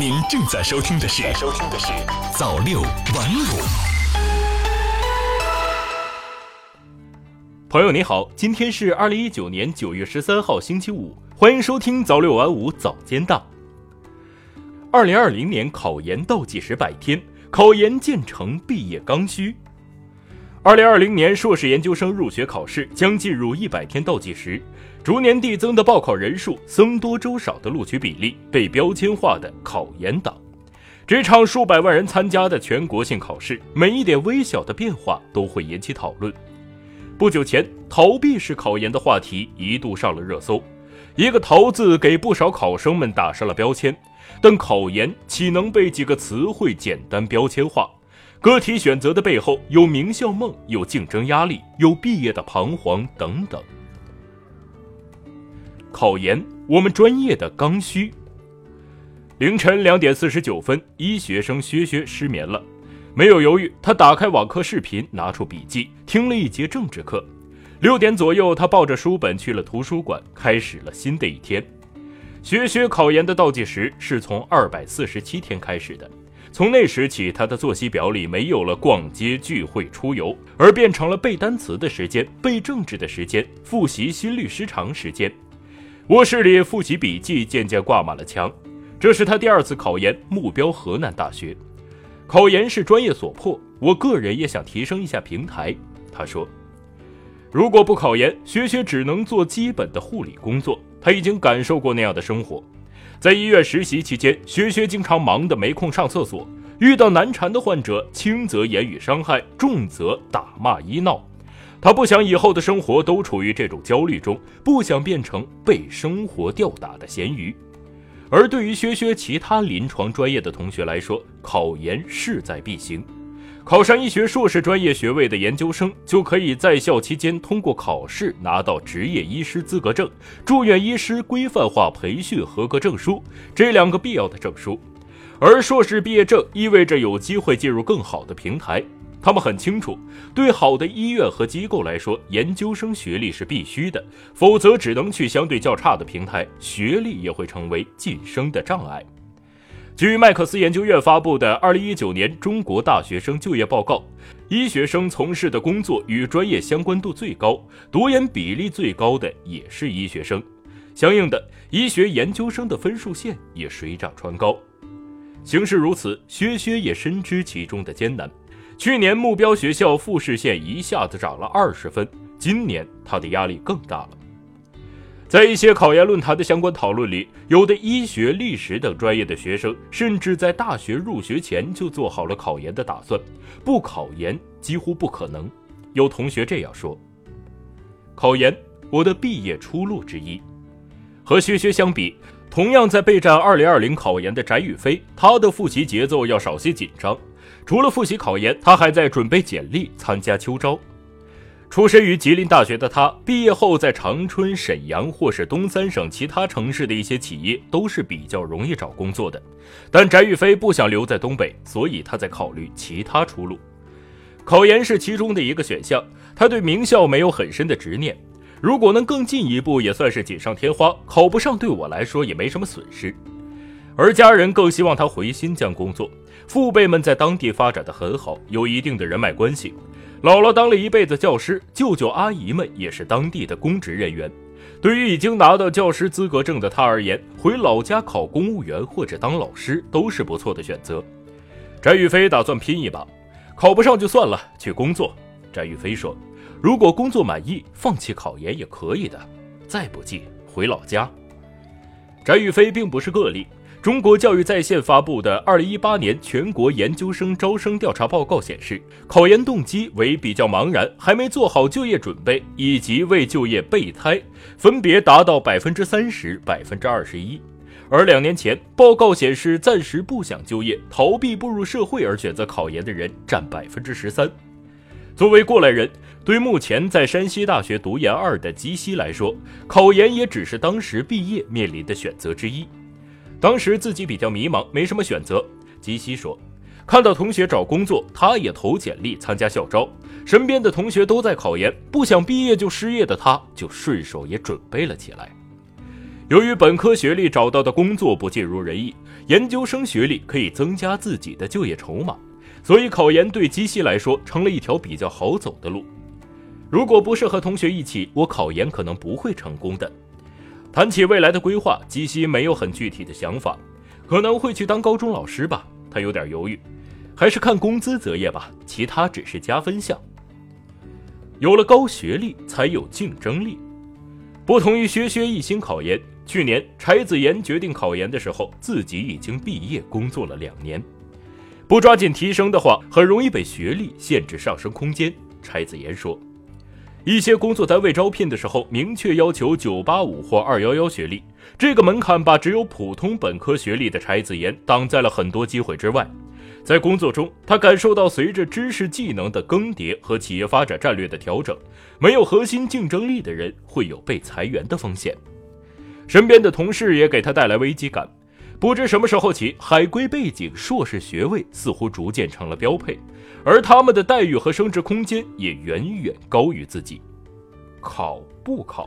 您正在收听的是《收听的是早六晚五》。朋友你好，今天是二零一九年九月十三号星期五，欢迎收听早六晚五早间档。二零二零年考研倒计时百天，考研建成毕业刚需。二零二零年硕士研究生入学考试将进入一百天倒计时，逐年递增的报考人数，僧多粥少的录取比例，被标签化的考研党，这场数百万人参加的全国性考试，每一点微小的变化都会引起讨论。不久前，逃避式考研的话题一度上了热搜，一个“逃”字给不少考生们打上了标签，但考研岂能被几个词汇简单标签化？个体选择的背后有名校梦，有竞争压力，有毕业的彷徨等等。考研，我们专业的刚需。凌晨两点四十九分，医学生薛薛失眠了，没有犹豫，他打开网课视频，拿出笔记，听了一节政治课。六点左右，他抱着书本去了图书馆，开始了新的一天。薛薛考研的倒计时是从二百四十七天开始的。从那时起，他的作息表里没有了逛街、聚会、出游，而变成了背单词的时间、背政治的时间、复习心律失常时间。卧室里复习笔记渐渐挂满了墙。这是他第二次考研，目标河南大学。考研是专业所迫，我个人也想提升一下平台。他说：“如果不考研，学学只能做基本的护理工作。他已经感受过那样的生活。”在医院实习期间，薛薛经常忙得没空上厕所，遇到难缠的患者，轻则言语伤害，重则打骂医闹。他不想以后的生活都处于这种焦虑中，不想变成被生活吊打的咸鱼。而对于薛薛其他临床专业的同学来说，考研势在必行。考上医学硕士专业学位的研究生，就可以在校期间通过考试拿到执业医师资格证、住院医师规范化培训合格证书这两个必要的证书。而硕士毕业证意味着有机会进入更好的平台。他们很清楚，对好的医院和机构来说，研究生学历是必须的，否则只能去相对较差的平台，学历也会成为晋升的障碍。据麦克斯研究院发布的《二零一九年中国大学生就业报告》，医学生从事的工作与专业相关度最高、读研比例最高的也是医学生，相应的，医学研究生的分数线也水涨船高。形势如此，薛薛也深知其中的艰难。去年目标学校复试线一下子涨了二十分，今年他的压力更大了。在一些考研论坛的相关讨论里，有的医学、历史等专业的学生，甚至在大学入学前就做好了考研的打算，不考研几乎不可能。有同学这样说：“考研，我的毕业出路之一。”和薛薛相比，同样在备战2020考研的翟宇飞，他的复习节奏要少些紧张。除了复习考研，他还在准备简历，参加秋招。出身于吉林大学的他，毕业后在长春、沈阳或是东三省其他城市的一些企业都是比较容易找工作的。但翟宇飞不想留在东北，所以他在考虑其他出路。考研是其中的一个选项。他对名校没有很深的执念，如果能更进一步，也算是锦上添花。考不上对我来说也没什么损失。而家人更希望他回新疆工作，父辈们在当地发展的很好，有一定的人脉关系。姥姥当了一辈子教师，舅舅阿姨们也是当地的公职人员。对于已经拿到教师资格证的他而言，回老家考公务员或者当老师都是不错的选择。翟宇飞打算拼一把，考不上就算了，去工作。翟宇飞说：“如果工作满意，放弃考研也可以的。再不济，回老家。”翟宇飞并不是个例。中国教育在线发布的二零一八年全国研究生招生调查报告显示，考研动机为比较茫然，还没做好就业准备，以及为就业备胎，分别达到百分之三十、百分之二十一。而两年前，报告显示，暂时不想就业、逃避步入社会而选择考研的人占百分之十三。作为过来人，对目前在山西大学读研二的吉西来说，考研也只是当时毕业面临的选择之一。当时自己比较迷茫，没什么选择。吉西说：“看到同学找工作，他也投简历参加校招。身边的同学都在考研，不想毕业就失业的他，就顺手也准备了起来。由于本科学历找到的工作不尽如人意，研究生学历可以增加自己的就业筹码，所以考研对基西来说成了一条比较好走的路。如果不是和同学一起，我考研可能不会成功的。谈起未来的规划，基西没有很具体的想法，可能会去当高中老师吧。他有点犹豫，还是看工资择业吧，其他只是加分项。有了高学历，才有竞争力。不同于薛薛一心考研，去年柴子妍决定考研的时候，自己已经毕业工作了两年。不抓紧提升的话，很容易被学历限制上升空间。柴子妍说。一些工作单位招聘的时候，明确要求985或211学历，这个门槛把只有普通本科学历的柴子妍挡在了很多机会之外。在工作中，他感受到随着知识技能的更迭和企业发展战略的调整，没有核心竞争力的人会有被裁员的风险。身边的同事也给他带来危机感。不知什么时候起，海归背景、硕士学位似乎逐渐成了标配。而他们的待遇和升职空间也远远高于自己。考不考？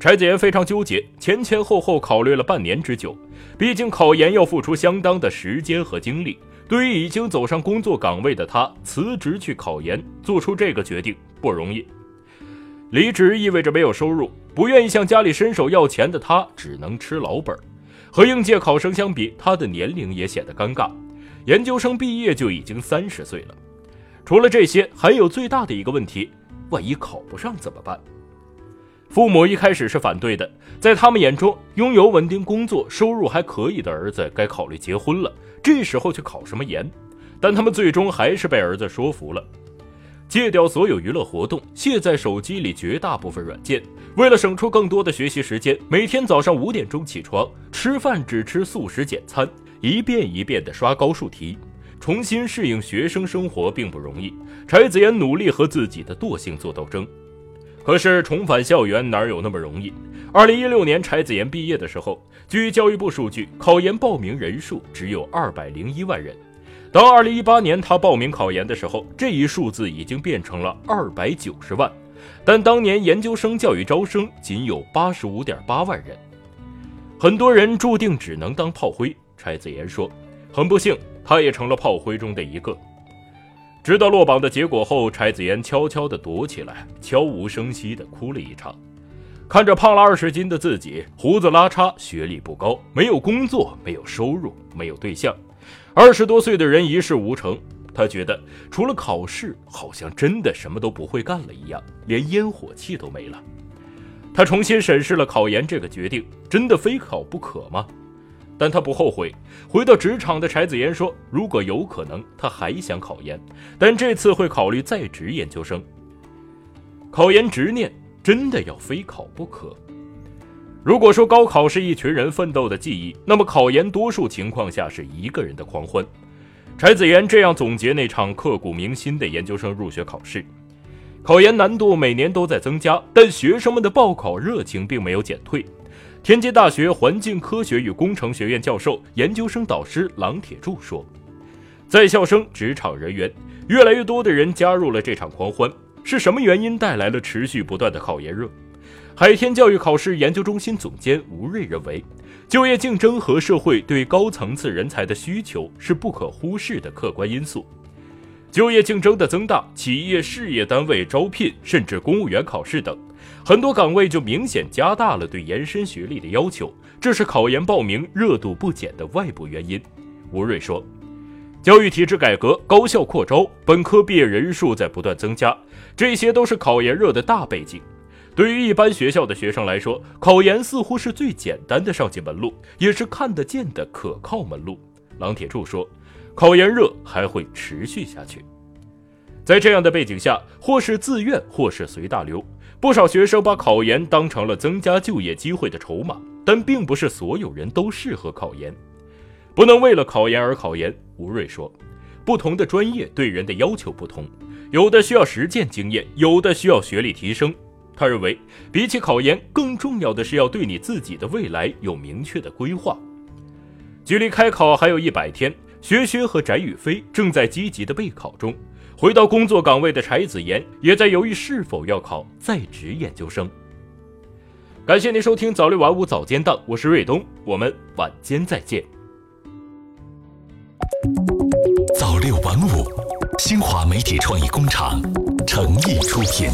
柴子妍非常纠结，前前后后考虑了半年之久。毕竟考研要付出相当的时间和精力，对于已经走上工作岗位的他，辞职去考研，做出这个决定不容易。离职意味着没有收入，不愿意向家里伸手要钱的他，只能吃老本。和应届考生相比，他的年龄也显得尴尬。研究生毕业就已经三十岁了。除了这些，还有最大的一个问题：万一考不上怎么办？父母一开始是反对的，在他们眼中，拥有稳定工作、收入还可以的儿子该考虑结婚了，这时候去考什么研？但他们最终还是被儿子说服了，戒掉所有娱乐活动，卸在手机里绝大部分软件，为了省出更多的学习时间，每天早上五点钟起床，吃饭只吃素食简餐，一遍一遍地刷高数题。重新适应学生生活并不容易，柴子妍努力和自己的惰性做斗争。可是重返校园哪有那么容易？二零一六年柴子妍毕业的时候，据教育部数据，考研报名人数只有二百零一万人。到二零一八年他报名考研的时候，这一数字已经变成了二百九十万。但当年研究生教育招生仅有八十五点八万人，很多人注定只能当炮灰。柴子妍说：“很不幸。”他也成了炮灰中的一个。知道落榜的结果后，柴子妍悄悄地躲起来，悄无声息地哭了一场。看着胖了二十斤的自己，胡子拉碴，学历不高，没有工作，没有收入，没有对象，二十多岁的人一事无成。他觉得除了考试，好像真的什么都不会干了一样，连烟火气都没了。他重新审视了考研这个决定，真的非考不可吗？但他不后悔。回到职场的柴子妍说：“如果有可能，他还想考研，但这次会考虑在职研究生。考研执念真的要非考不可。如果说高考是一群人奋斗的记忆，那么考研多数情况下是一个人的狂欢。”柴子妍这样总结那场刻骨铭心的研究生入学考试。考研难度每年都在增加，但学生们的报考热情并没有减退。天津大学环境科学与工程学院教授、研究生导师郎铁柱说：“在校生、职场人员，越来越多的人加入了这场狂欢。是什么原因带来了持续不断的考研热？”海天教育考试研究中心总监吴瑞认为，就业竞争和社会对高层次人才的需求是不可忽视的客观因素。就业竞争的增大，企业事业单位招聘，甚至公务员考试等。很多岗位就明显加大了对延伸学历的要求，这是考研报名热度不减的外部原因。吴瑞说：“教育体制改革、高校扩招、本科毕业人数在不断增加，这些都是考研热的大背景。对于一般学校的学生来说，考研似乎是最简单的上进门路，也是看得见的可靠门路。”郎铁柱说：“考研热还会持续下去。在这样的背景下，或是自愿，或是随大流。”不少学生把考研当成了增加就业机会的筹码，但并不是所有人都适合考研。不能为了考研而考研，吴瑞说。不同的专业对人的要求不同，有的需要实践经验，有的需要学历提升。他认为，比起考研，更重要的是要对你自己的未来有明确的规划。距离开考还有一百天，学学和翟宇飞正在积极的备考中。回到工作岗位的柴子妍也在犹豫是否要考在职研究生。感谢您收听早六晚五早间档，我是瑞东，我们晚间再见。早六晚五，新华媒体创意工厂诚意出品。